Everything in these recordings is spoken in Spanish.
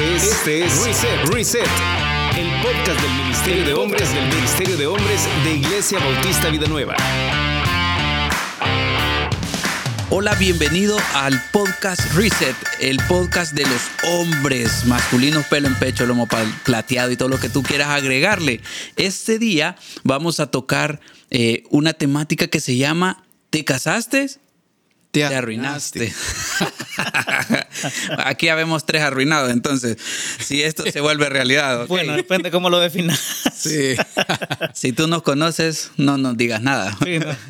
Este es, este es Reset, Reset, el podcast del Ministerio de Hombres del Ministerio de Hombres de Iglesia Bautista Vida Nueva. Hola, bienvenido al podcast Reset, el podcast de los hombres masculinos, pelo en pecho, lomo plateado y todo lo que tú quieras agregarle. Este día vamos a tocar eh, una temática que se llama ¿Te casaste? Te, arruinaste. Aquí ya vemos tres arruinados, entonces, si esto se vuelve realidad. Bueno, depende cómo lo definas. Sí. si tú nos conoces, no nos digas nada.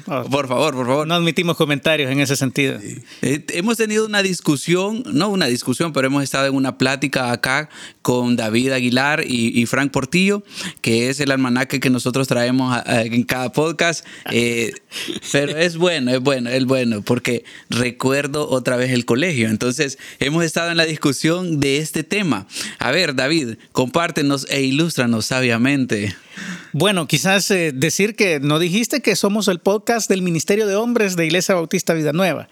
Por favor, por favor. No admitimos comentarios en ese sentido. Eh, hemos tenido una discusión, no una discusión, pero hemos estado en una plática acá con David Aguilar y, Frank Portillo, que es el almanaque que nosotros traemos en cada podcast. Eh, pero es bueno, es bueno, es bueno, porque recuerdo otra vez el colegio. Entonces, hemos estado en la discusión de este tema. A ver, David, compártenos e ilústranos sabiamente. Bueno, quizás eh, decir que no dijiste que somos el podcast del Ministerio de Hombres de Iglesia Bautista Vida Nueva,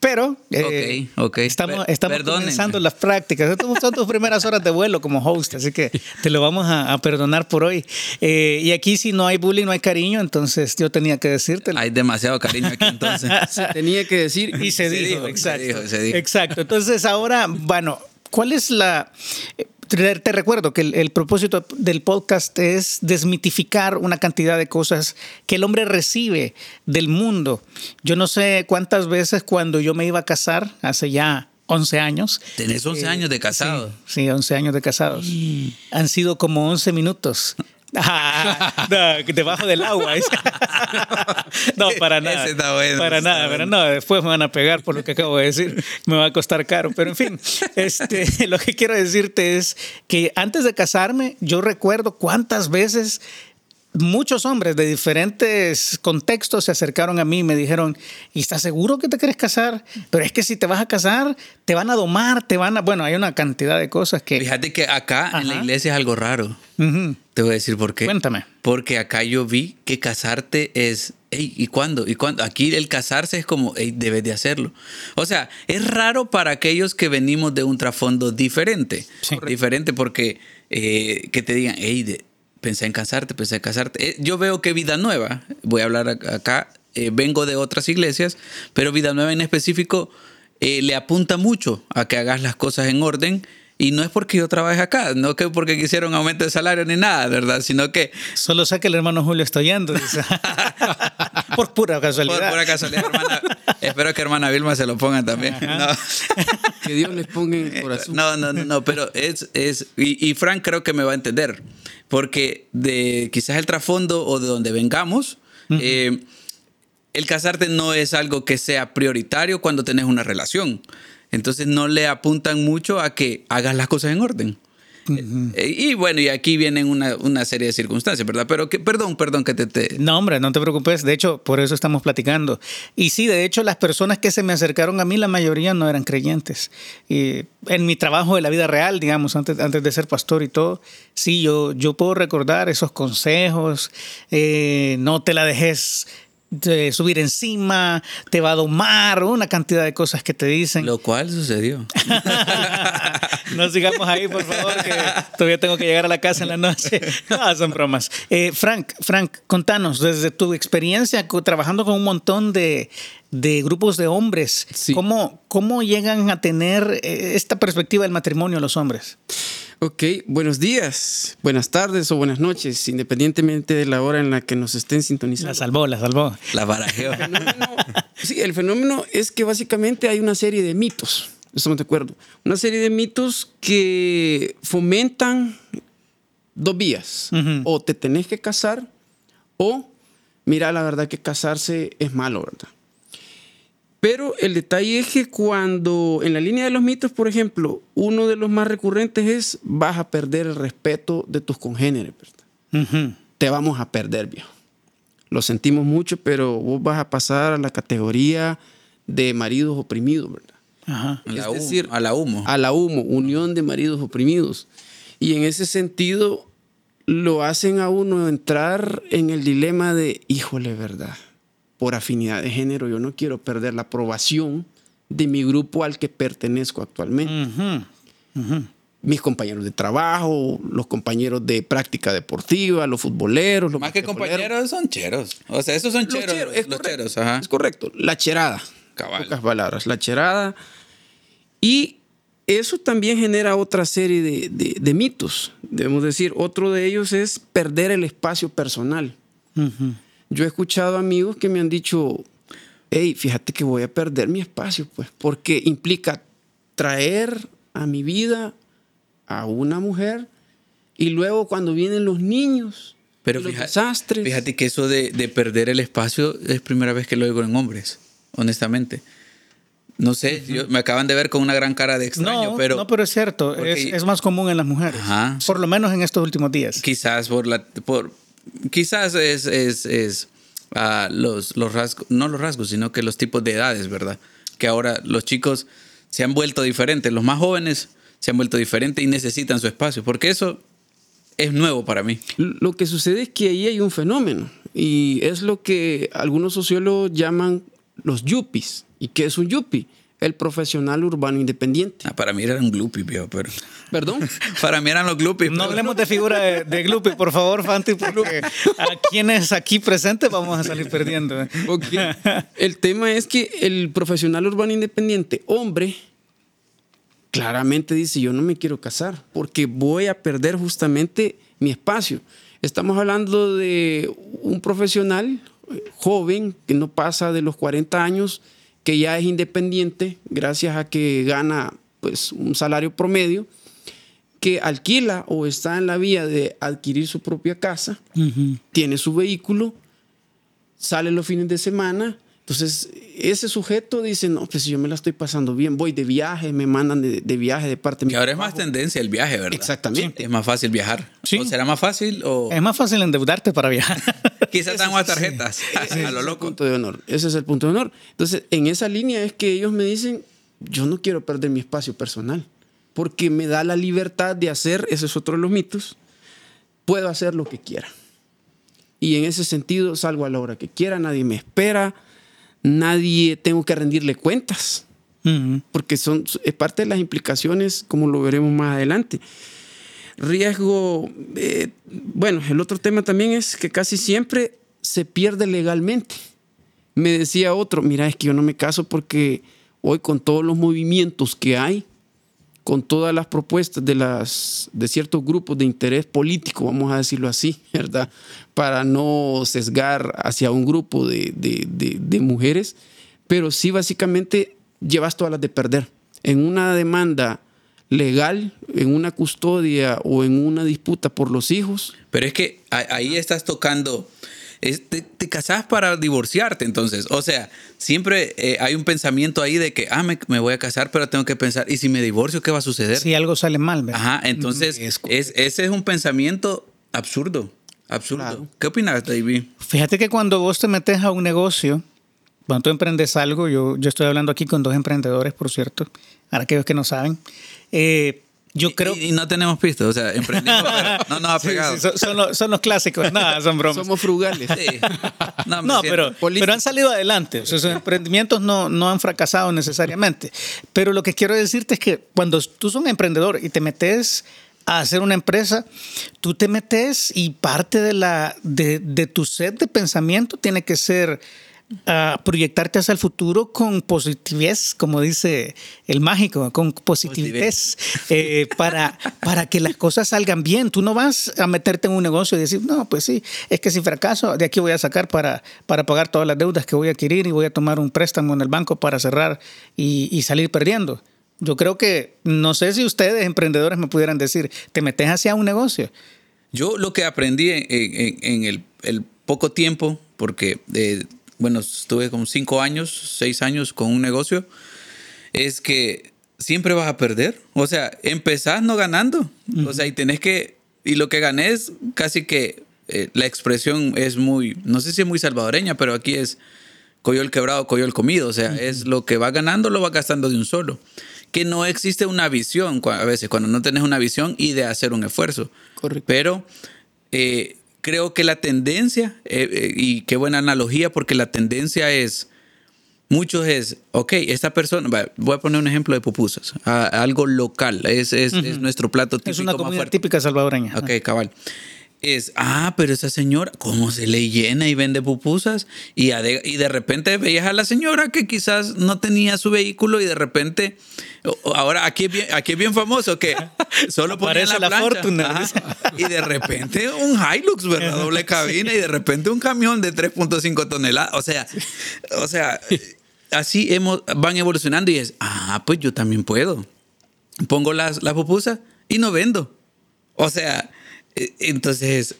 pero eh, estamos, estamos comenzando las prácticas. Estas son tus primeras horas de vuelo como host, así que te lo vamos a, perdonar por hoy. Eh, y aquí si no hay bullying, no hay cariño, entonces yo tenía que decirte. Hay demasiado cariño aquí entonces. se tenía que decir y se, dijo, exacto. Exacto. Entonces ahora, bueno, ¿cuál es la te recuerdo que el, propósito del podcast es desmitificar una cantidad de cosas que el hombre recibe del mundo. Yo no sé cuántas veces cuando yo me iba a casar, hace ya 11 años. Tenés 11 años de casado. Sí, 11 años de casados. Han sido como 11 minutos. Ah, debajo del agua. no, para nada. para nada, pero no, después me van a pegar por lo que acabo de decir. Me va a costar caro. Pero en fin, este, lo que quiero decirte es que antes de casarme, yo recuerdo cuántas veces muchos hombres de diferentes contextos se acercaron a mí y me dijeron, ¿y estás seguro que te quieres casar? Pero es que si te vas a casar, te van a domar, te van a... Bueno, hay una cantidad de cosas que... Fíjate que acá en la iglesia es algo raro. Te voy a decir por qué. Cuéntame. Porque acá yo vi que casarte es... ¿Y cuándo? ¿Y cuándo? Aquí el casarse es como, hey, debes de hacerlo. O sea, es raro para aquellos que venimos de un trasfondo diferente. Diferente porque eh, que te digan, hey, de, pensé en casarte, pensé en casarte. Eh, yo veo que Vida Nueva, voy a hablar acá, eh, vengo de otras iglesias, pero Vida Nueva en específico eh, le apunta mucho a que hagas las cosas en orden. Y no es porque yo trabaje acá, no que porque quisieron aumento de salario ni nada, ¿verdad? Sino que... Solo sé que el hermano Julio está yendo. Por pura casualidad. Por pura casualidad, hermana. Espero que hermana Vilma se lo ponga también. que Dios les ponga en corazón. No, no, no, pero es... es y, y Frank creo que me va a entender porque de quizás el trasfondo o de donde vengamos, eh, el casarte no es algo que sea prioritario cuando tenés una relación. Entonces no le apuntan mucho a que hagas las cosas en orden. Eh, y bueno, y aquí vienen una, una, serie de circunstancias, ¿verdad? Pero que, perdón, perdón que te, te, No, hombre, no te preocupes. De hecho, por eso estamos platicando. Y sí, de hecho, las personas que se me acercaron a mí, la mayoría no eran creyentes. Y en mi trabajo de la vida real, digamos, antes, antes de ser pastor y todo, sí, yo, yo puedo recordar esos consejos. Eh, no te la dejes de subir encima, te va a domar, una cantidad de cosas que te dicen. Lo cual sucedió. no sigamos ahí, por favor, que todavía tengo que llegar a la casa en la noche. No, son bromas. Eh, Frank, Frank, contanos, desde tu experiencia trabajando con un montón de, grupos de hombres, ¿cómo, ¿cómo llegan a tener eh, esta perspectiva del matrimonio los hombres? Ok, buenos días, buenas tardes o buenas noches, independientemente de la hora en la que nos estén sintonizando. La salvó, la salvó. La barajeó. sí, el fenómeno es que básicamente hay una serie de mitos, estamos de acuerdo, una serie de mitos que fomentan dos vías. O te tenés que casar o, mira, la verdad que casarse es malo, ¿verdad? Pero el detalle es que cuando en la línea de los mitos, por ejemplo, uno de los más recurrentes es vas a perder el respeto de tus congéneres. Te vamos a perder, viejo. Lo sentimos mucho, pero vos vas a pasar a la categoría de maridos oprimidos, ¿verdad? Ajá. Es decir, a la humo. A la humo, unión de maridos oprimidos. Y en ese sentido lo hacen a uno entrar en el dilema de, híjole, ¿verdad? Por afinidad de género, yo no quiero perder la aprobación de mi grupo al que pertenezco actualmente. mis compañeros de trabajo, los compañeros de práctica deportiva, los futboleros. Los Más que compañeros son cheros. O sea, esos son cheros. es, los correcto, cheros, es correcto. La cherada. Cabal. Pocas palabras. La cherada. Y eso también genera otra serie de, mitos. Debemos decir, otro de ellos es perder el espacio personal. Yo he escuchado amigos que me han dicho, hey, fíjate que voy a perder mi espacio, pues, porque implica traer a mi vida a una mujer y luego cuando vienen los niños, Pero los desastres. Fíjate que eso de, perder el espacio es primera vez que lo oigo en hombres, honestamente. No sé, me acaban de ver con una gran cara de extraño, pero... No, pero es cierto, es, más común en las mujeres. Por lo menos en estos últimos días. Quizás por la... Por, quizás es, es, ah, los, los rasgos, no los rasgos, sino que los tipos de edades, ¿verdad? Que ahora los chicos se han vuelto diferentes. Los más jóvenes se han vuelto diferentes y necesitan su espacio, porque eso es nuevo para mí. Lo que sucede es que ahí hay un fenómeno y es lo que algunos sociólogos llaman los yuppies. ¿Y qué es un yuppie? El profesional urbano independiente. Ah, para mí eran un gloopy, pero... ¿Perdón? para mí eran los glupis. No hablemos de figura de, de por favor, Fanti, porque a quienes aquí presentes vamos a salir perdiendo. ¿eh? El tema es que el profesional urbano independiente, hombre, claramente dice, yo no me quiero casar porque voy a perder justamente mi espacio. Estamos hablando de un profesional joven que no pasa de los 40 años, que ya es independiente gracias a que gana pues, un salario promedio, que alquila o está en la vía de adquirir su propia casa, tiene su vehículo, sale los fines de semana. Entonces, ese sujeto dice, no, pues yo me la estoy pasando bien, voy de viaje, me mandan de, viaje de parte de mi ahora es más tendencia el viaje, ¿verdad? Exactamente. es más fácil viajar. ¿O será más fácil o...? Es más fácil endeudarte para viajar. Quizás dan más tarjetas. a lo loco. punto de honor. Ese es el punto de honor. Entonces, en esa línea es que ellos me dicen, yo no quiero perder mi espacio personal, porque me da la libertad de hacer, ese es otro de los mitos, puedo hacer lo que quiera. Y en ese sentido salgo a la hora que quiera, nadie me espera, nadie tengo que rendirle cuentas, porque son, es parte de las implicaciones, como lo veremos más adelante riesgo, eh, bueno, el otro tema también es que casi siempre se pierde legalmente. Me decía otro, mira, es que yo no me caso porque hoy con todos los movimientos que hay, con todas las propuestas de, las, de ciertos grupos de interés político, vamos a decirlo así, ¿verdad? Para no sesgar hacia un grupo de, de mujeres, pero sí básicamente llevas todas las de perder. En una demanda legal en una custodia o en una disputa por los hijos. Pero es que ahí estás tocando, te, te, casás para divorciarte entonces. O sea, siempre eh, hay un pensamiento ahí de que, ah, me, voy a casar, pero tengo que pensar, ¿y si me divorcio, qué va a suceder? Si algo sale mal, ¿verdad? Ajá, entonces es, ese es un pensamiento absurdo. Absurdo. ¿Qué opinas, David? Fíjate que cuando vos te metes a un negocio, cuando tú emprendes algo, yo, yo estoy hablando aquí con dos emprendedores, por cierto, para aquellos que no saben, eh, yo creo. Y, no tenemos pistas, o sea, emprendimos, no nos ha pegado. son, los, clásicos, nada, son bromas. Somos frugales. No, pero, pero han salido adelante. O sea, esos emprendimientos no, no han fracasado necesariamente. Pero lo que quiero decirte es que cuando tú sos un emprendedor y te metes a hacer una empresa, tú te metes y parte de, la, de, de tu set de pensamiento tiene que ser a proyectarte hacia el futuro con positividad, como dice el mágico, con positividad, eh, para, para que las cosas salgan bien. Tú no vas a meterte en un negocio y decir, no, pues sí, es que si fracaso, de aquí voy a sacar para, para pagar todas las deudas que voy a adquirir y voy a tomar un préstamo en el banco para cerrar y, salir perdiendo. Yo creo que, no sé si ustedes, emprendedores, me pudieran decir, ¿te metes hacia un negocio? Yo lo que aprendí en, el, poco tiempo, porque... Eh, bueno, estuve como cinco años, seis años con un negocio, es que siempre vas a perder. O sea, empezás no ganando. O sea, y tenés que, y lo que gané es casi que eh, la expresión es muy, no sé si es muy salvadoreña, pero aquí es coyo el quebrado, coyo el comido. O sea, es lo que va ganando, lo va gastando de un solo. Que no existe una visión, a veces cuando no tenés una visión y de hacer un esfuerzo. Correcto. Pero eh, creo que la tendencia, eh, eh, y qué buena analogía, porque la tendencia es Muchos es, ok, esta persona, voy a poner un ejemplo de pupusas, algo local, es, es, es, nuestro plato típico. Es una comida típica salvadoreña. Ok, cabal es, ah, pero esa señora, ¿cómo se le llena y vende pupusas? Y, y de repente veías a la señora que quizás no tenía su vehículo y de repente, ahora aquí es bien, aquí es bien famoso que solo ponía la, la fortuna. y de repente un Hilux, ¿verdad? Doble cabina y de repente un camión de 3.5 toneladas. O sea, o sea, así hemos, van evolucionando y es, ah, pues yo también puedo. Pongo las, las pupusas y no vendo. O sea, entonces,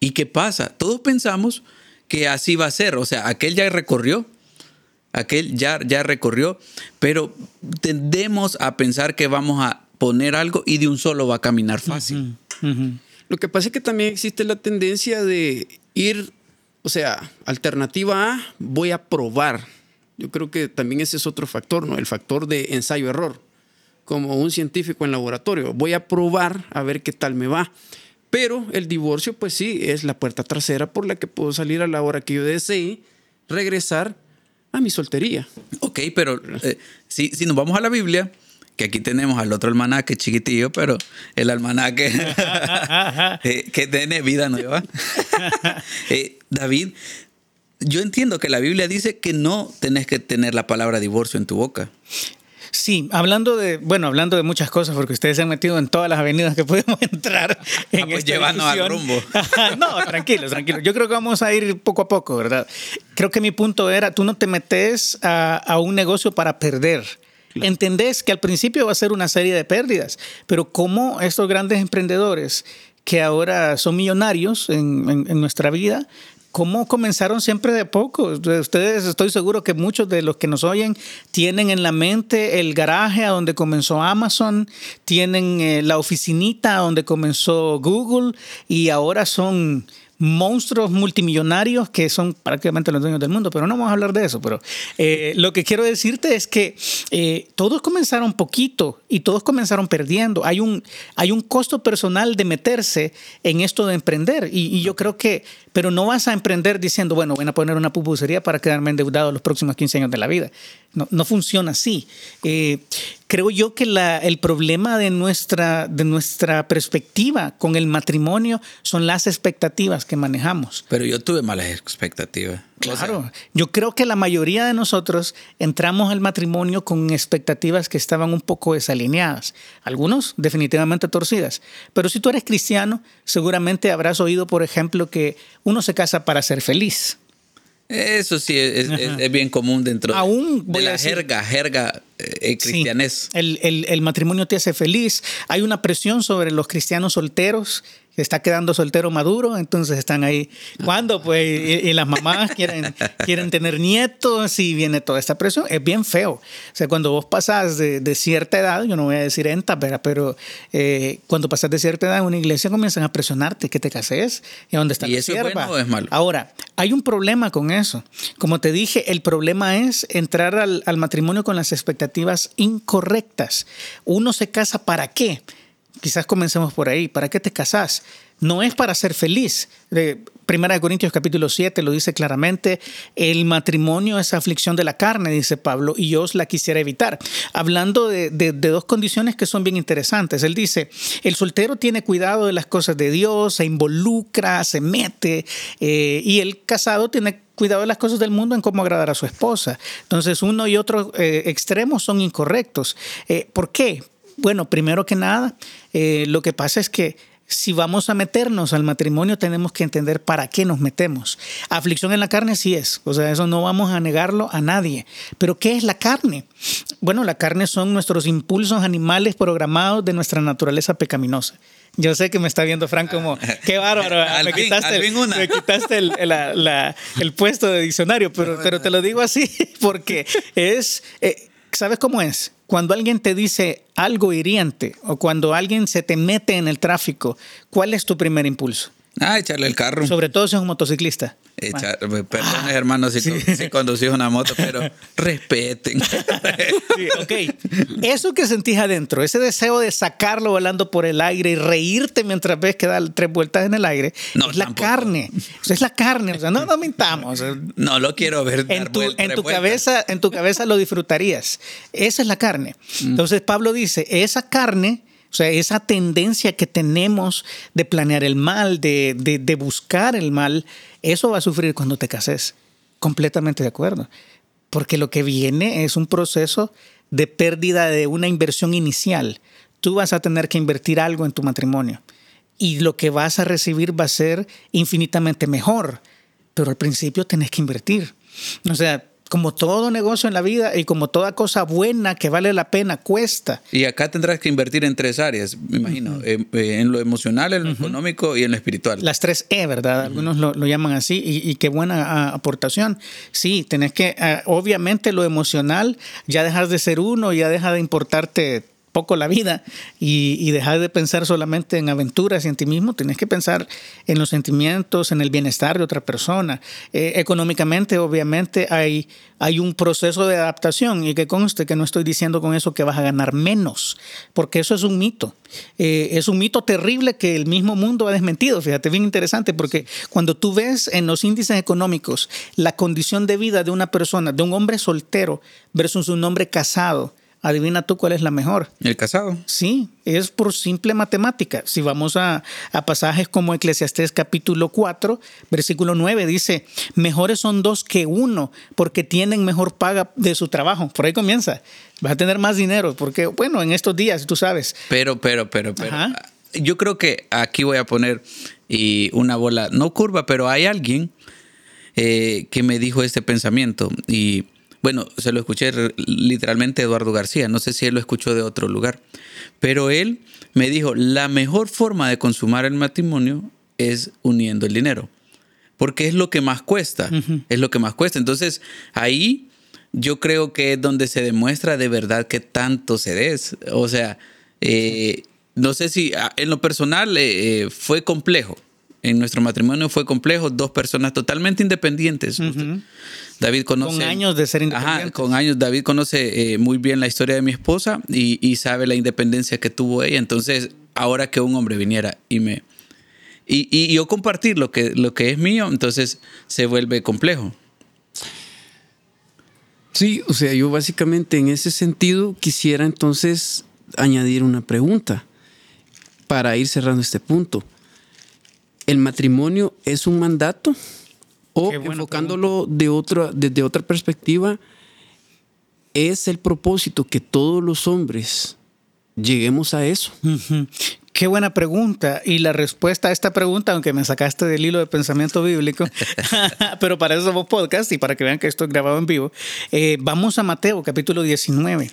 ¿y qué pasa? Todos pensamos que así va a ser. O sea, aquel ya recorrió, aquel ya, ya recorrió, pero tendemos a pensar que vamos a poner algo y de un solo va a caminar fácil. Lo que pasa es que también existe la tendencia de ir, o sea, alternativa A, voy a probar. Yo creo que también ese es otro factor, ¿no? El factor de ensayo-error. Como un científico en laboratorio, voy a probar a ver qué tal me va. Pero el divorcio, pues sí, es la puerta trasera por la que puedo salir a la hora que yo desee, regresar a mi soltería. Ok, pero eh, si, si nos vamos a la Biblia, que aquí tenemos al otro almanaque chiquitillo, pero el almanaque eh, que tiene vida nueva. Eh, David, yo entiendo que la Biblia dice que no tenés que tener la palabra divorcio en tu boca. Sí, hablando de, bueno, hablando de muchas cosas, porque ustedes se han metido en todas las avenidas que podemos entrar. Ah, en pues llevando al rumbo. no, tranquilo, tranquilo. Yo creo que vamos a ir poco a poco, ¿verdad? Creo que mi punto era, tú no te metes a, a un negocio para perder. Entendés que al principio va a ser una serie de pérdidas, pero como estos grandes emprendedores que ahora son millonarios en, en, en nuestra vida, cómo comenzaron siempre de poco. Ustedes, estoy seguro que muchos de los que nos oyen tienen en la mente el garaje a donde comenzó Amazon, tienen eh, la oficinita a donde comenzó Google y ahora son monstruos multimillonarios que son prácticamente los dueños del mundo, pero no vamos a hablar de eso. Pero eh, lo que quiero decirte es que eh, todos comenzaron poquito y todos comenzaron perdiendo. Hay un, hay un costo personal de meterse en esto de emprender y, y yo creo que, pero no vas a emprender diciendo, bueno, voy a poner una pupusería para quedarme endeudado los próximos 15 años de la vida. No, no funciona así. Eh, creo yo que la, el problema de nuestra, de nuestra perspectiva con el matrimonio son las expectativas que manejamos. Pero yo tuve malas expectativas. Claro, yo creo que la mayoría de nosotros entramos al matrimonio con expectativas que estaban un poco desalineadas, algunos definitivamente torcidas. Pero si tú eres cristiano, seguramente habrás oído, por ejemplo, que uno se casa para ser feliz. Eso sí, es, bien común dentro de la jerga, jerga eh, cristianés. el, el, el, matrimonio te hace feliz. Hay una presión sobre los cristianos solteros está quedando soltero maduro, entonces están ahí. ¿Cuándo? Pues, y, las mamás quieren, quieren tener nietos y viene toda esta presión. Es bien feo. O sea, cuando vos pasas de, de cierta edad, yo no voy a decir enta, pero eh, cuando pasas de cierta edad en una iglesia comienzan a presionarte que te cases y a dónde está ¿Y eso es bueno o es malo? Ahora, hay un problema con eso. Como te dije, el problema es entrar al, al matrimonio con las expectativas incorrectas. Uno se casa para qué? Quizás comencemos por ahí. ¿Para qué te casás? No es para ser feliz. Primera de Corintios capítulo 7 lo dice claramente, el matrimonio es aflicción de la carne, dice Pablo, y yo os la quisiera evitar. Hablando de, dos condiciones que son bien interesantes. Él dice, el soltero tiene cuidado de las cosas de Dios, se involucra, se mete, eh, y el casado tiene cuidado de las cosas del mundo en cómo agradar a su esposa. Entonces uno y otro eh, extremos son incorrectos. Eh, ¿Por qué? Bueno, primero que nada, eh, lo que pasa es que si vamos a meternos al matrimonio, tenemos que entender para qué nos metemos. Aflicción en la carne sí es, o sea, eso no vamos a negarlo a nadie. Pero ¿qué es la carne? Bueno, la carne son nuestros impulsos animales programados de nuestra naturaleza pecaminosa. Yo sé que me está viendo Frank como, qué bárbaro, me, quitaste, me quitaste el, el, puesto de diccionario, pero, pero te lo digo así porque es, eh, ¿sabes cómo es? Cuando alguien te dice algo hiriente o cuando alguien se te mete en el tráfico, ¿cuál es tu primer impulso? Ah, echarle el carro. Sobre todo si es un motociclista. Echar, pues, Perdón, hermanos, si, sí. conducís una moto, pero respeten. Sí, ok. Eso que sentís adentro, ese deseo de sacarlo volando por el aire y reírte mientras ves que da tres vueltas en el aire, es la carne. Es la carne. O sea, no nos mintamos. No lo quiero ver. En tu, en tu cabeza, en tu cabeza lo disfrutarías. Esa es la carne. Mm. Entonces Pablo dice, esa carne o sea, esa tendencia que tenemos de planear el mal, de, de, buscar el mal, eso va a sufrir cuando te cases. Completamente de acuerdo. Porque lo que viene es un proceso de pérdida de una inversión inicial. Tú vas a tener que invertir algo en tu matrimonio y lo que vas a recibir va a ser infinitamente mejor. Pero al principio tenés que invertir. O sea, como todo negocio en la vida y como toda cosa buena que vale la pena, cuesta. Y acá tendrás que invertir en tres áreas, me imagino, eh, eh, en lo emocional, en lo económico y en lo espiritual. Las tres E, ¿verdad? Algunos lo, llaman así y, qué buena ah, aportación. Sí, tenés que, ah, obviamente lo emocional, ya dejas de ser uno, ya deja de importarte poco la vida y, y, dejar de pensar solamente en aventuras y en ti mismo, tienes que pensar en los sentimientos, en el bienestar de otra persona. Eh, económicamente, obviamente, hay, hay un proceso de adaptación y que conste que no estoy diciendo con eso que vas a ganar menos, porque eso es un mito. Eh, es un mito terrible que el mismo mundo ha desmentido. Fíjate, bien interesante, porque cuando tú ves en los índices económicos la condición de vida de una persona, de un hombre soltero versus un hombre casado, Adivina tú cuál es la mejor. El casado. Sí, es por simple matemática. Si vamos a, pasajes como Eclesiastés capítulo 4, versículo 9, dice, mejores son dos que uno porque tienen mejor paga de su trabajo. Por ahí comienza. Vas a tener más dinero porque, bueno, en estos días, tú sabes. Pero, pero, pero, pero. Yo creo que aquí voy a poner y una bola, no curva, pero hay alguien eh, que me dijo este pensamiento y bueno, se lo escuché literalmente Eduardo García, no sé si él lo escuchó de otro lugar, pero él me dijo, la mejor forma de consumar el matrimonio es uniendo el dinero, porque es lo que más cuesta, es lo que más cuesta. Entonces, ahí yo creo que es donde se demuestra de verdad que tanto se des. O sea, eh, no sé si ah, en lo personal eh, eh, fue complejo. En nuestro matrimonio fue complejo, dos personas totalmente independientes. David conoce. Con años de ser independiente. Ajá, con años. David conoce eh, muy bien la historia de mi esposa y, sabe la independencia que tuvo ella. Entonces, ahora que un hombre viniera y me. Y, yo compartir lo que, lo que es mío, entonces se vuelve complejo. Sí, o sea, yo básicamente en ese sentido quisiera entonces añadir una pregunta para ir cerrando este punto. ¿El matrimonio es un mandato? O enfocándolo de otra, desde otra perspectiva, es el propósito que todos los hombres lleguemos a eso. Qué buena pregunta. Y la respuesta a esta pregunta, aunque me sacaste del hilo de pensamiento bíblico, pero para eso somos podcast y para que vean que esto es grabado en vivo, eh, vamos a Mateo capítulo 19.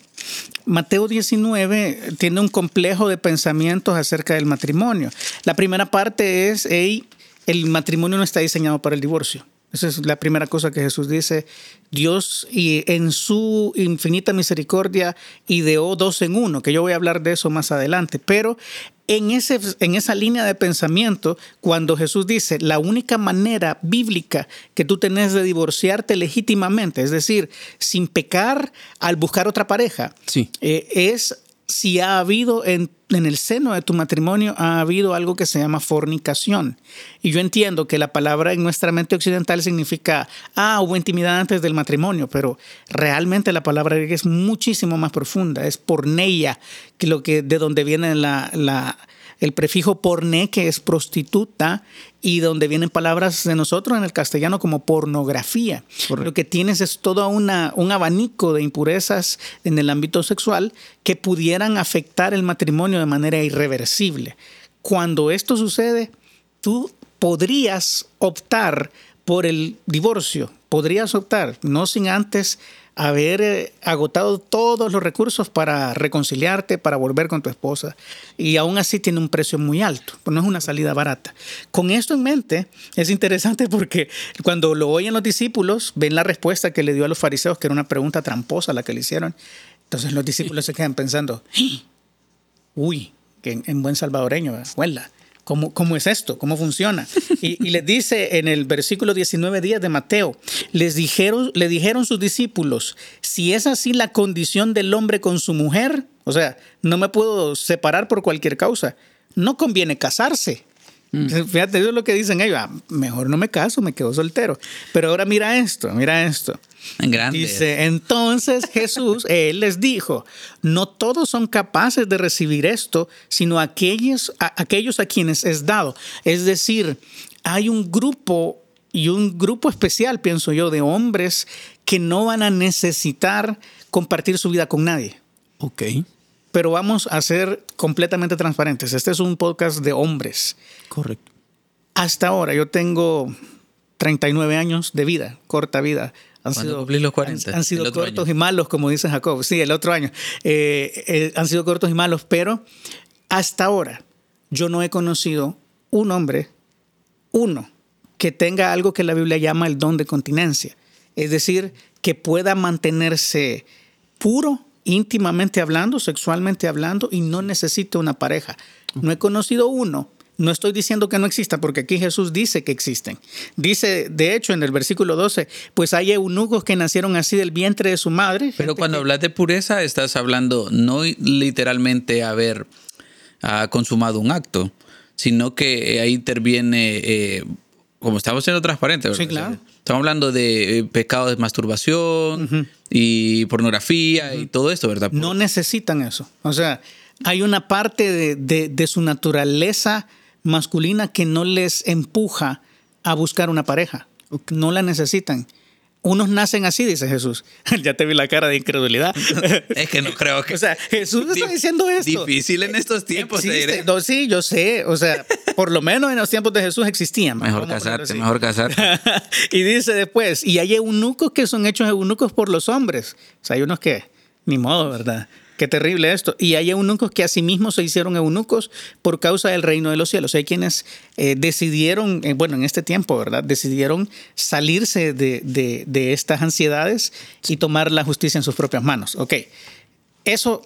Mateo 19 tiene un complejo de pensamientos acerca del matrimonio. La primera parte es, hey, el matrimonio no está diseñado para el divorcio. Esa es la primera cosa que Jesús dice. Dios y en su infinita misericordia ideó dos en uno, que yo voy a hablar de eso más adelante. Pero en, ese, en esa línea de pensamiento, cuando Jesús dice, la única manera bíblica que tú tenés de divorciarte legítimamente, es decir, sin pecar al buscar otra pareja, sí. Eh, es si ha habido en, el seno de tu matrimonio, ha habido algo que se llama fornicación. Y yo entiendo que la palabra en nuestra mente occidental significa, ah, hubo intimidad antes del matrimonio, pero realmente la palabra es muchísimo más profunda, es porneia, que lo que de donde viene la, la el prefijo porné, que es prostituta, y donde vienen palabras de nosotros en el castellano como pornografía. Lo que tienes es todo una, un abanico de impurezas en el ámbito sexual que pudieran afectar el matrimonio de manera irreversible. Cuando esto sucede, tú podrías optar por el divorcio, podrías optar, no sin antes haber eh, agotado todos los recursos para reconciliarte, para volver con tu esposa. Y aún así tiene un precio muy alto, pues no es una salida barata. Con esto en mente, es interesante porque cuando lo oyen los discípulos, ven la respuesta que le dio a los fariseos, que era una pregunta tramposa la que le hicieron. Entonces los discípulos se quedan pensando, uy, que en, buen salvadoreño, huela, ¿Cómo, ¿Cómo, es esto? ¿Cómo funciona? Y, y, les dice en el versículo 19 días de Mateo, les dijeron, le dijeron sus discípulos, si es así la condición del hombre con su mujer, o sea, no me puedo separar por cualquier causa, no conviene casarse. Mm. Fíjate, eso es lo que dicen ellos, ah, mejor no me caso, me quedo soltero. Pero ahora mira esto, mira esto. Grande. Dice, entonces Jesús, él les dijo, no todos son capaces de recibir esto, sino aquellos a, aquellos a quienes es dado. Es decir, hay un grupo y un grupo especial, pienso yo, de hombres que no van a necesitar compartir su vida con nadie. Ok. Pero vamos a ser completamente transparentes. Este es un podcast de hombres. Correcto. Hasta ahora yo tengo 39 años de vida, corta vida. Han sido, los 40? Han, sido cortos y malos, como dice Jacob. Sí, el otro año. Eh, eh, han sido cortos y malos, pero hasta ahora yo no he conocido un hombre, uno, que tenga algo que la Biblia llama el don de continencia. Es decir, que pueda mantenerse puro íntimamente hablando, sexualmente hablando, y no necesite una pareja. No he conocido uno. No estoy diciendo que no exista, porque aquí Jesús dice que existen. Dice, de hecho, en el versículo 12, pues hay eunucos que nacieron así del vientre de su madre. Pero cuando hablas de pureza, estás hablando no literalmente haber ah, consumado un acto, sino que ahí interviene, eh, como estamos siendo transparentes, Sí, claro. Estamos hablando de eh, pecados de masturbación y pornografía y todo esto, ¿verdad? No necesitan eso. O sea, hay una parte de, su naturaleza masculina que no les empuja a buscar una pareja. No la necesitan unos nacen así, dice Jesús. ya te vi la cara de incredulidad. es que no creo que. O sea, Jesús está diciendo esto. Difícil en estos tiempos. No, sí, yo sé. O sea, por lo menos en los tiempos de Jesús existían. Mejor casarte, mejor casarte. y dice después, y hay eunucos que son hechos eunucos por los hombres. O sea, hay unos que, ni modo, ¿verdad? Qué terrible esto. Y hay eunucos que asimismo se hicieron eunucos por causa del reino de los cielos. Hay quienes eh, decidieron, eh, bueno, en este tiempo, ¿verdad? Decidieron salirse de, estas ansiedades y tomar la justicia en sus propias manos. Ok, eso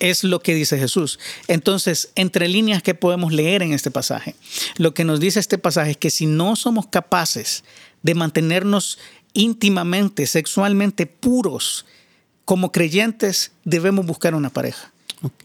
es lo que dice Jesús. Entonces, entre líneas que podemos leer en este pasaje, lo que nos dice este pasaje es que si no somos capaces de mantenernos íntimamente, sexualmente puros, como creyentes debemos buscar una pareja.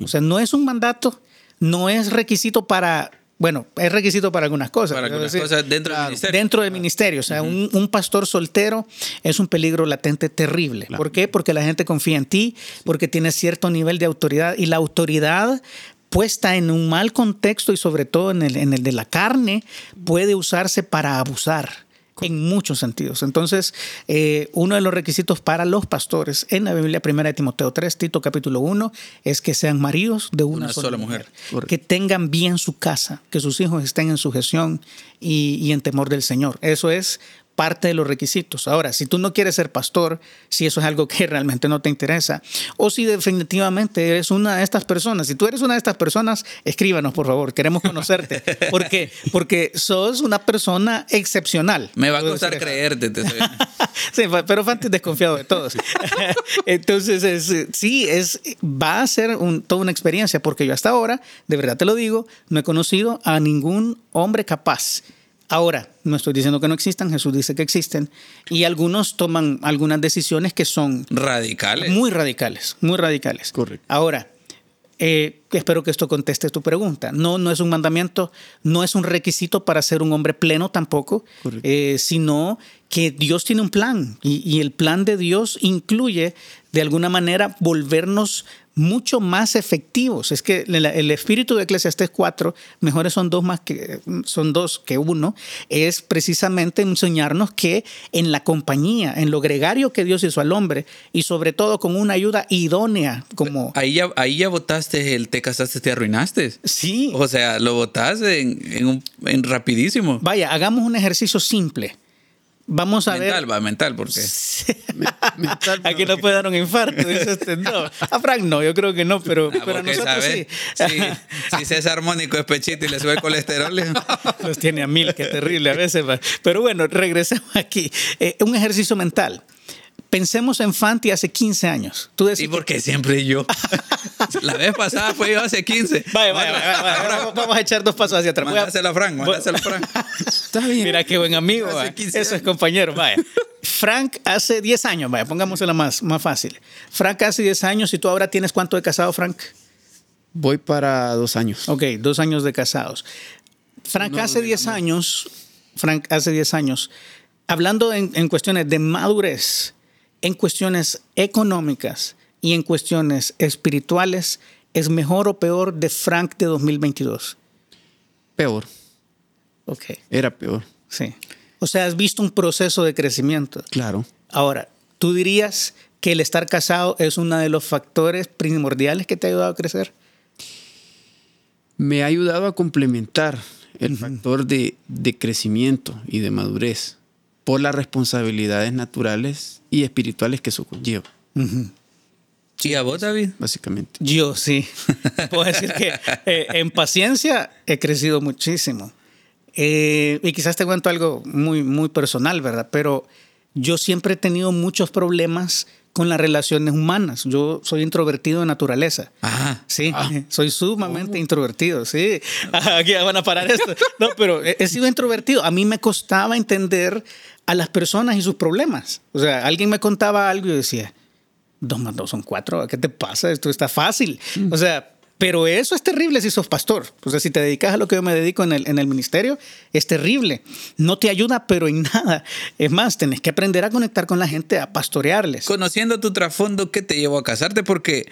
O sea, no es un mandato, no es requisito para, bueno, es requisito para algunas cosas. Para algunas cosas dentro del ministerio. Dentro del ministerio. O sea, un, pastor soltero es un peligro latente terrible. ¿Por qué? Porque la gente confía en ti, porque tienes cierto nivel de autoridad y la autoridad puesta en un mal contexto y sobre todo en el, en el de la carne puede usarse para abusar en muchos sentidos. Entonces, eh, uno de los requisitos para los pastores en la Biblia primera de Timoteo 3, Tito capítulo 1, es que sean maridos de una, sola, mujer, que tengan bien su casa, que sus hijos estén en sujeción y, y en temor del Señor. Eso es parte de los requisitos. Ahora, si tú no quieres ser pastor, si eso es algo que realmente no te interesa, o si definitivamente eres una de estas personas, si tú eres una de estas personas, escríbanos, por favor, queremos conocerte. ¿Por qué? Porque sos una persona excepcional. Me va a costar creerte. sí, pero Fanti desconfiado de todos. Entonces, sí, es, va a ser toda una experiencia, porque yo hasta ahora, de verdad te lo digo, no he conocido a ningún hombre capaz Ahora, no estoy diciendo que no existan, Jesús dice que existen, y algunos toman algunas decisiones que son radicales. Muy radicales, muy radicales. Correcto. Ahora, eh, espero que esto conteste tu pregunta. No, no es un mandamiento, no es un requisito para ser un hombre pleno tampoco, eh, sino que Dios tiene un plan y, y, el plan de Dios incluye de alguna manera volvernos mucho más efectivos. Es que el espíritu de Eclesiastes 4, mejores son dos más que son dos que uno, es precisamente enseñarnos que en la compañía, en lo gregario que Dios hizo al hombre y sobre todo con una ayuda idónea como ahí ya ahí ya votaste el te casaste te arruinaste. Sí. O sea, lo votaste en, en rapidísimo. Vaya, hagamos un ejercicio simple. Vamos a mental, ver. Va, mental, porque. mental, Aquí no puede dar un infarto. Dice este, no. A Frank no, yo creo que no, pero, ah, pero a nosotros sí. Si César Armónico es pechito y le sube el colesterol. Los tiene a mil, qué terrible a veces. Pero bueno, regresemos aquí. Eh, un ejercicio mental. Pensemos en Fanti hace 15 años. Tú decís ¿Y por qué siempre yo? la vez pasada fue yo hace 15. Vaya, vaya, vaya, Ahora vamos a echar dos pasos hacia atrás. Mándaselo a Frank, mándaselo a Frank. Está bien. Mira qué buen amigo. Eso es compañero, vaya. Frank hace 10 años, vaya, pongámosela más, más fácil. Frank hace 10 años y tú ahora tienes cuánto de casado, Frank? Voy para dos años. Ok, dos años de casados. Frank hace 10 años, Frank hace 10 años, hablando en, en cuestiones de madurez, en cuestiones económicas y en cuestiones espirituales, ¿es mejor o peor de Frank de 2022? Peor. Ok. Era peor. Sí. O sea, has visto un proceso de crecimiento. Claro. Ahora, ¿tú dirías que el estar casado es uno de los factores primordiales que te ha ayudado a crecer? Me ha ayudado a complementar el factor de, crecimiento y de madurez por las responsabilidades naturales y espirituales que eso conlleva. ¿Y a vos, David? Básicamente. Yo sí. Puedo decir que eh, en paciencia he crecido muchísimo. Eh, y quizás te cuento algo muy, muy personal, ¿verdad? Pero yo siempre he tenido muchos problemas con las relaciones humanas. Yo soy introvertido de naturaleza. Ajá. Sí, ah. soy sumamente introvertido, sí. Aquí van a parar esto. No, pero he, sido introvertido. A mí me costaba entender a las personas y sus problemas. O sea, alguien me contaba algo y yo decía, dos más dos son cuatro, ¿qué te pasa? Esto está fácil. Mm. O sea, pero eso es terrible si sos pastor. O sea, si te dedicas a lo que yo me dedico en el, en el ministerio, es terrible. No te ayuda, pero en nada. Es más, tenés que aprender a conectar con la gente, a pastorearles. Conociendo tu trasfondo, ¿qué te llevó a casarte? Porque...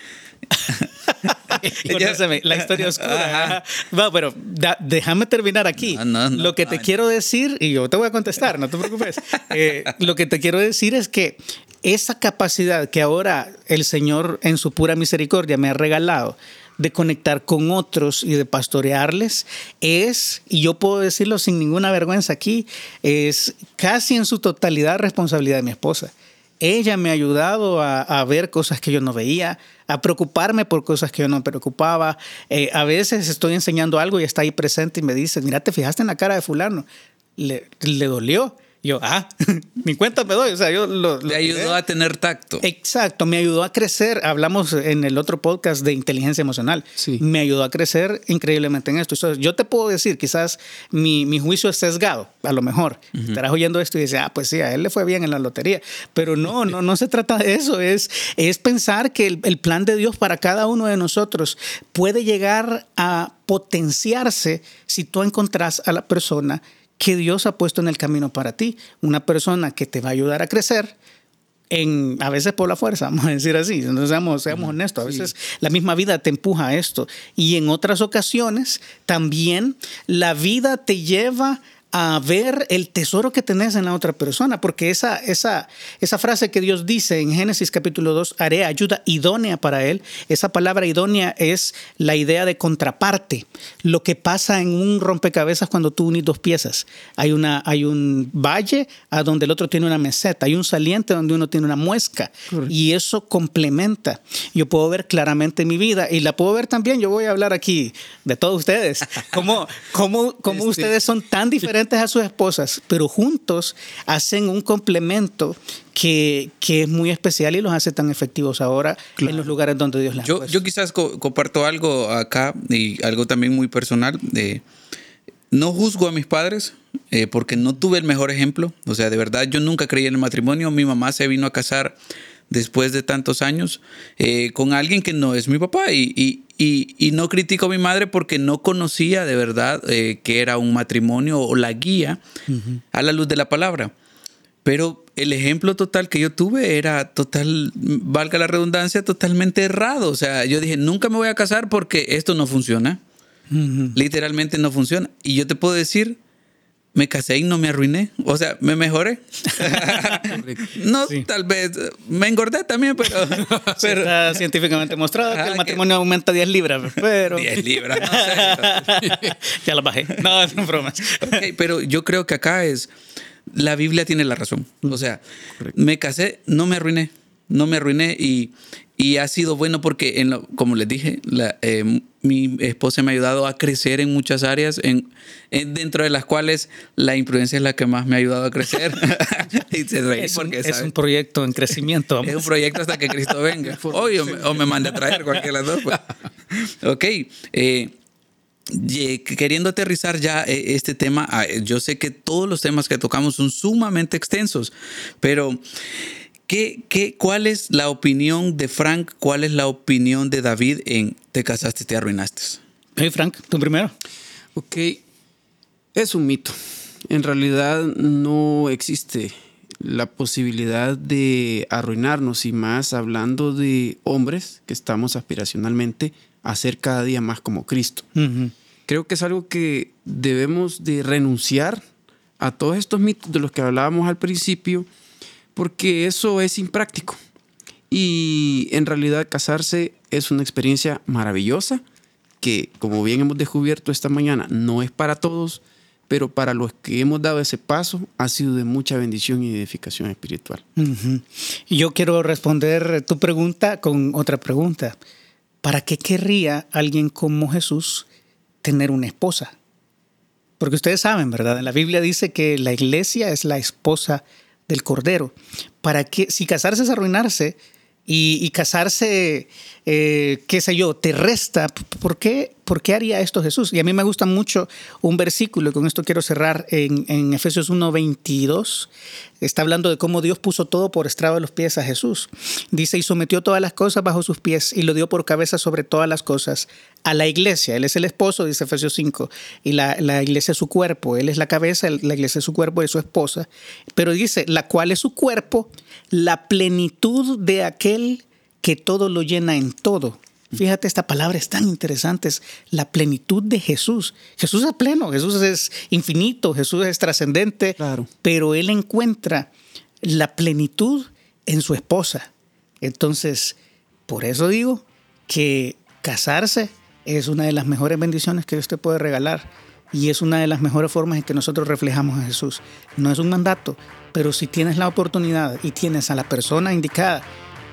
la historia oscura. Va, pero déjame terminar aquí. lo que te quiero decir, y yo te voy a contestar, no te preocupes. Eh, lo que te quiero decir es que esa capacidad que ahora el Señor en su pura misericordia me ha regalado, de conectar con otros y de pastorearles es, y yo puedo decirlo sin ninguna vergüenza aquí, es casi en su totalidad responsabilidad de mi esposa. Ella me ha ayudado a, ver cosas que yo no veía, a preocuparme por cosas que yo no preocupaba. Eh, a veces estoy enseñando algo y está ahí presente y me dice, mira, te fijaste en la cara de fulano, le dolió yo, ah, mi cuenta me doy. O sea, yo lo, Le ayudó a tener tacto. Exacto, me ayudó a crecer. Hablamos en el otro podcast de inteligencia emocional. Sí. Me ayudó a crecer increíblemente en esto. yo te puedo decir, quizás mi, mi, juicio es sesgado, a lo mejor. Estarás oyendo esto y dices, ah, pues sí, a él le fue bien en la lotería. Pero no, no, no se trata de eso. Es, es pensar que el, el plan de Dios para cada uno de nosotros puede llegar a potenciarse si tú encontrás a la persona que Dios ha puesto en el camino para ti. Una persona que te va a ayudar a crecer, en, a veces por la fuerza, vamos a decir así, no seamos, seamos honestos, a veces la misma vida te empuja a esto. Y en otras ocasiones también la vida te lleva a ver el tesoro que tenés en la otra persona, porque esa, esa, esa frase que Dios dice en Génesis capítulo 2, haré ayuda idónea para él, esa palabra idónea es la idea de contraparte, lo que pasa en un rompecabezas cuando tú unís dos piezas. Hay, una, hay un valle a donde el otro tiene una meseta, hay un saliente donde uno tiene una muesca, y eso complementa. Yo puedo ver claramente mi vida y la puedo ver también, yo voy a hablar aquí de todos ustedes, cómo, cómo, cómo este ustedes son tan diferentes a sus esposas, pero juntos hacen un complemento que, que, es muy especial y los hace tan efectivos ahora en los lugares donde Dios les yo, yo quizás comparto algo acá y algo también muy personal. de no juzgo a mis padres eh, porque no tuve el mejor ejemplo. O sea, de verdad, yo nunca creí en el matrimonio. Mi mamá se vino a casar después de tantos años eh, con alguien que no es mi papá y, y, no critico a mi madre porque no conocía de verdad eh, que era un matrimonio o la guía a la luz de la palabra. Pero el ejemplo total que yo tuve era total, valga la redundancia, totalmente errado. O sea, yo dije, nunca me voy a casar porque esto no funciona. Literalmente no funciona. Y yo te puedo decir me casé y no me arruiné. O sea, me mejoré. no, tal vez me engordé también, pero. pero está científicamente mostrado que el matrimonio aumenta 10 libras, pero. 10 libras, no sé. ya la bajé. No, no bromas. Okay, pero yo creo que acá es. La Biblia tiene la razón. O sea, me casé, no me arruiné. No me arruiné y, Y ha sido bueno porque, en como les dije, eh, mi esposa me ha ayudado a crecer en muchas áreas, en, dentro de las cuales la imprudencia es la que más me ha ayudado a crecer. es, un, es un, proyecto en crecimiento. es un proyecto hasta que Cristo venga. Hoy o, me, mande a traer cualquiera de las dos. Pues. Ok. Eh, queriendo aterrizar ya eh, este tema, ah, yo sé que todos los temas que tocamos son sumamente extensos, pero ¿qué, qué, cuál es la opinión de Frank? ¿Cuál es la opinión de David en Te casaste, te arruinaste? Hey Frank, tú primero. Ok, es un mito. En realidad no existe la posibilidad de arruinarnos y más hablando de hombres que estamos aspiracionalmente a ser cada día más como Cristo. Creo que es algo que debemos de renunciar a todos estos mitos de los que hablábamos al principio, porque eso es impráctico. Y en realidad casarse es una experiencia maravillosa que, como bien hemos descubierto esta mañana, no es para todos, pero para los que hemos dado ese paso ha sido de mucha bendición y edificación espiritual. Y yo quiero responder tu pregunta con otra pregunta. ¿para qué querría alguien como Jesús tener una esposa? Porque ustedes saben, ¿verdad? La Biblia dice que la iglesia es la esposa del Cordero. ¿Para qué? Si casarse es arruinarse y, casarse, eh, qué sé yo, te resta, ¿por qué, ¿por qué haría esto Jesús? Y a mí me gusta mucho un versículo, y con esto quiero cerrar, en, en Efesios 1.22, está hablando de cómo Dios puso todo por estrado de los pies a Jesús. Dice, y sometió todas las cosas bajo sus pies y lo dio por cabeza sobre todas las cosas a la iglesia. Él es el esposo, dice Efesios 5, y la, la iglesia es su cuerpo. Él es la cabeza, la iglesia es su cuerpo y su esposa. Pero dice, la cual es su cuerpo, la plenitud de aquel que todo lo llena en todo. Fíjate, esta palabra es tan interesante, es la plenitud de Jesús. Jesús es pleno, Jesús es infinito, Jesús es trascendente, claro. pero Él encuentra la plenitud en su esposa. Entonces, por eso digo que casarse es una de las mejores bendiciones que Dios te puede regalar y es una de las mejores formas en que nosotros reflejamos a Jesús. No es un mandato, pero si tienes la oportunidad y tienes a la persona indicada,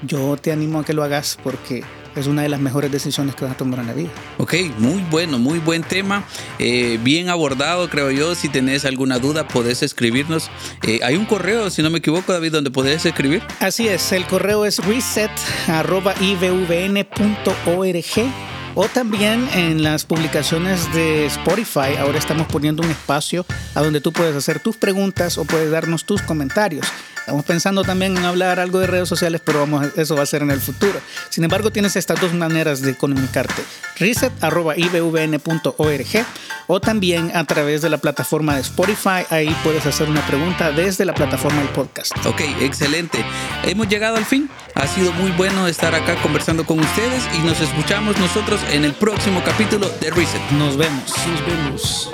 yo te animo a que lo hagas porque es una de las mejores decisiones que vas a tomar en la vida. Ok, muy bueno, muy buen tema, eh, bien abordado creo yo. Si tenés alguna duda, podés escribirnos. Eh, hay un correo, si no me equivoco, David, donde podés escribir. Así es, el correo es reset.ivvn.org o también en las publicaciones de Spotify. Ahora estamos poniendo un espacio a donde tú puedes hacer tus preguntas o puedes darnos tus comentarios. Estamos pensando también en hablar algo de redes sociales, pero vamos, eso va a ser en el futuro. Sin embargo, tienes estas dos maneras de comunicarte. reset.ivvn.org o también a través de la plataforma de Spotify. Ahí puedes hacer una pregunta desde la plataforma del podcast. Ok, excelente. Hemos llegado al fin. Ha sido muy bueno estar acá conversando con ustedes y nos escuchamos nosotros en el próximo capítulo de Reset. Nos vemos. Nos vemos.